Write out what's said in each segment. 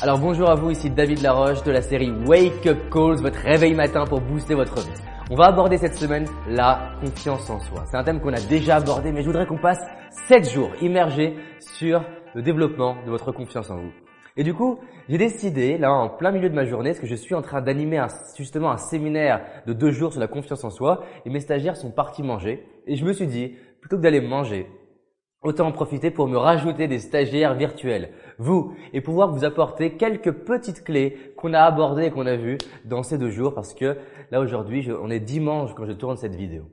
Alors bonjour à vous, ici David Laroche de la série Wake Up Calls, votre réveil matin pour booster votre vie. On va aborder cette semaine la confiance en soi. C'est un thème qu'on a déjà abordé, mais je voudrais qu'on passe 7 jours immergés sur le développement de votre confiance en vous. Et du coup, j'ai décidé, là en plein milieu de ma journée, parce que je suis en train d'animer justement un séminaire de deux jours sur la confiance en soi, et mes stagiaires sont partis manger, et je me suis dit, plutôt que d'aller manger, Autant en profiter pour me rajouter des stagiaires virtuels, vous, et pouvoir vous apporter quelques petites clés qu'on a abordées et qu'on a vues dans ces deux jours parce que là aujourd'hui, on est dimanche quand je tourne cette vidéo.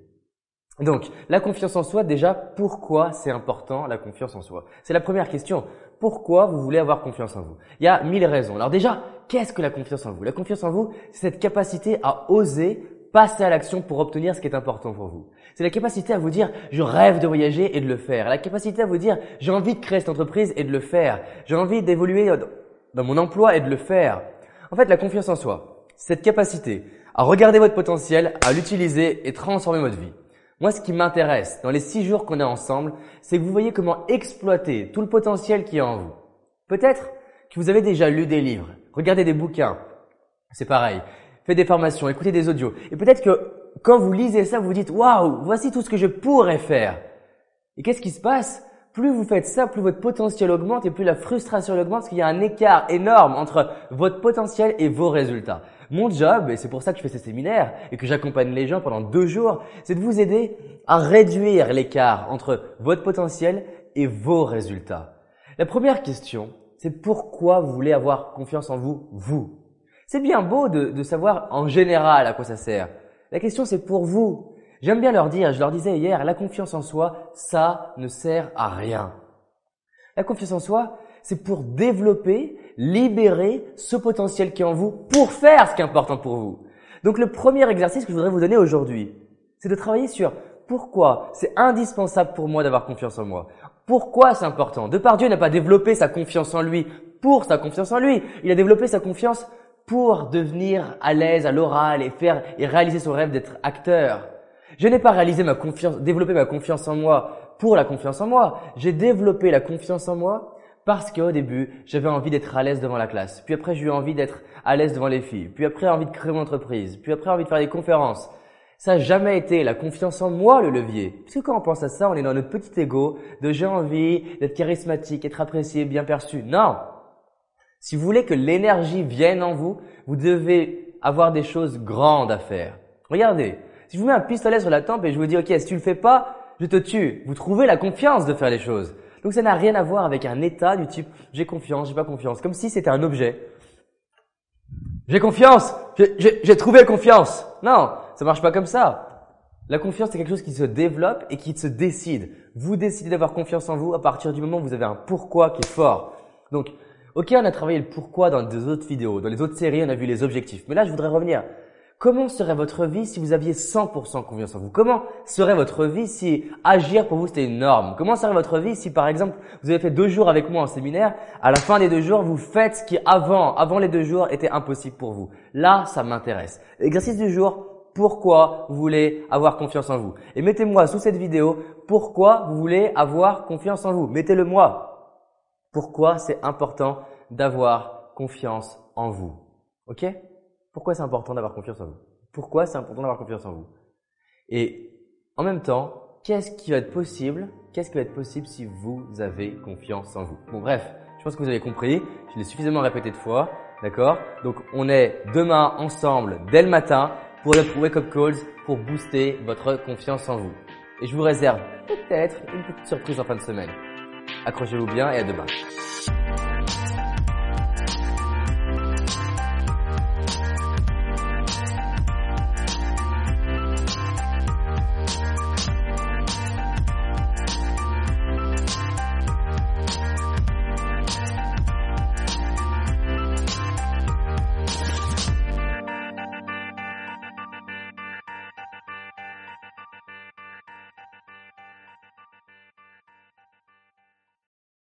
Donc, la confiance en soi, déjà, pourquoi c'est important la confiance en soi? C'est la première question. Pourquoi vous voulez avoir confiance en vous? Il y a mille raisons. Alors déjà, qu'est-ce que la confiance en vous? La confiance en vous, c'est cette capacité à oser passer à l'action pour obtenir ce qui est important pour vous. C'est la capacité à vous dire je rêve de voyager et de le faire. La capacité à vous dire j'ai envie de créer cette entreprise et de le faire. J'ai envie d'évoluer dans mon emploi et de le faire. En fait, la confiance en soi, cette capacité à regarder votre potentiel, à l'utiliser et transformer votre vie. Moi, ce qui m'intéresse dans les six jours qu'on est ensemble, c'est que vous voyez comment exploiter tout le potentiel qui est en vous. Peut-être que vous avez déjà lu des livres, regardé des bouquins. C'est pareil faites des formations, écoutez des audios. Et peut-être que quand vous lisez ça, vous vous dites, waouh, voici tout ce que je pourrais faire. Et qu'est-ce qui se passe? Plus vous faites ça, plus votre potentiel augmente et plus la frustration augmente parce qu'il y a un écart énorme entre votre potentiel et vos résultats. Mon job, et c'est pour ça que je fais ces séminaires et que j'accompagne les gens pendant deux jours, c'est de vous aider à réduire l'écart entre votre potentiel et vos résultats. La première question, c'est pourquoi vous voulez avoir confiance en vous, vous? C'est bien beau de, savoir en général à quoi ça sert. La question c'est pour vous. J'aime bien leur dire, je leur disais hier, la confiance en soi, ça ne sert à rien. La confiance en soi, c'est pour développer, libérer ce potentiel qui est en vous pour faire ce qui est important pour vous. Donc le premier exercice que je voudrais vous donner aujourd'hui, c'est de travailler sur pourquoi c'est indispensable pour moi d'avoir confiance en moi. Pourquoi c'est important? Dieu n'a pas développé sa confiance en lui pour sa confiance en lui. Il a développé sa confiance pour devenir à l'aise à l'oral et faire et réaliser son rêve d'être acteur. Je n'ai pas réalisé ma confiance, développé ma confiance en moi pour la confiance en moi. J'ai développé la confiance en moi parce qu'au début, j'avais envie d'être à l'aise devant la classe. Puis après, j'ai eu envie d'être à l'aise devant les filles. Puis après, envie de créer mon entreprise. Puis après, envie de faire des conférences. Ça n'a jamais été la confiance en moi le levier. Parce que quand on pense à ça, on est dans notre petit ego de j'ai envie d'être charismatique, être apprécié, bien perçu. Non, si vous voulez que l'énergie vienne en vous, vous devez avoir des choses grandes à faire. Regardez, si je vous mets un pistolet sur la tempe et je vous dis, OK, si tu le fais pas, je te tue. Vous trouvez la confiance de faire les choses. Donc ça n'a rien à voir avec un état du type, j'ai confiance, j'ai pas confiance. Comme si c'était un objet. J'ai confiance, j'ai trouvé confiance. Non, ça marche pas comme ça. La confiance, c'est quelque chose qui se développe et qui se décide. Vous décidez d'avoir confiance en vous à partir du moment où vous avez un pourquoi qui est fort. Donc, Ok, on a travaillé le pourquoi dans des autres vidéos, dans les autres séries, on a vu les objectifs. Mais là, je voudrais revenir. Comment serait votre vie si vous aviez 100% confiance en vous? Comment serait votre vie si agir pour vous c'était une norme? Comment serait votre vie si par exemple vous avez fait deux jours avec moi en séminaire, à la fin des deux jours vous faites ce qui avant, avant les deux jours était impossible pour vous? Là, ça m'intéresse. Exercice du jour, pourquoi vous voulez avoir confiance en vous? Et mettez-moi sous cette vidéo pourquoi vous voulez avoir confiance en vous? Mettez-le moi. Pourquoi c'est important d'avoir confiance en vous? Ok? Pourquoi c'est important d'avoir confiance en vous? Pourquoi c'est important d'avoir confiance en vous? Et en même temps, qu'est-ce qui va être possible Qu'est-ce qui va être possible si vous avez confiance en vous? Bon bref, je pense que vous avez compris. Je l'ai suffisamment répété de fois. D'accord? Donc on est demain ensemble dès le matin pour le Wake Up Calls pour booster votre confiance en vous. Et je vous réserve peut-être une petite surprise en fin de semaine. Accrochez-vous bien et à demain.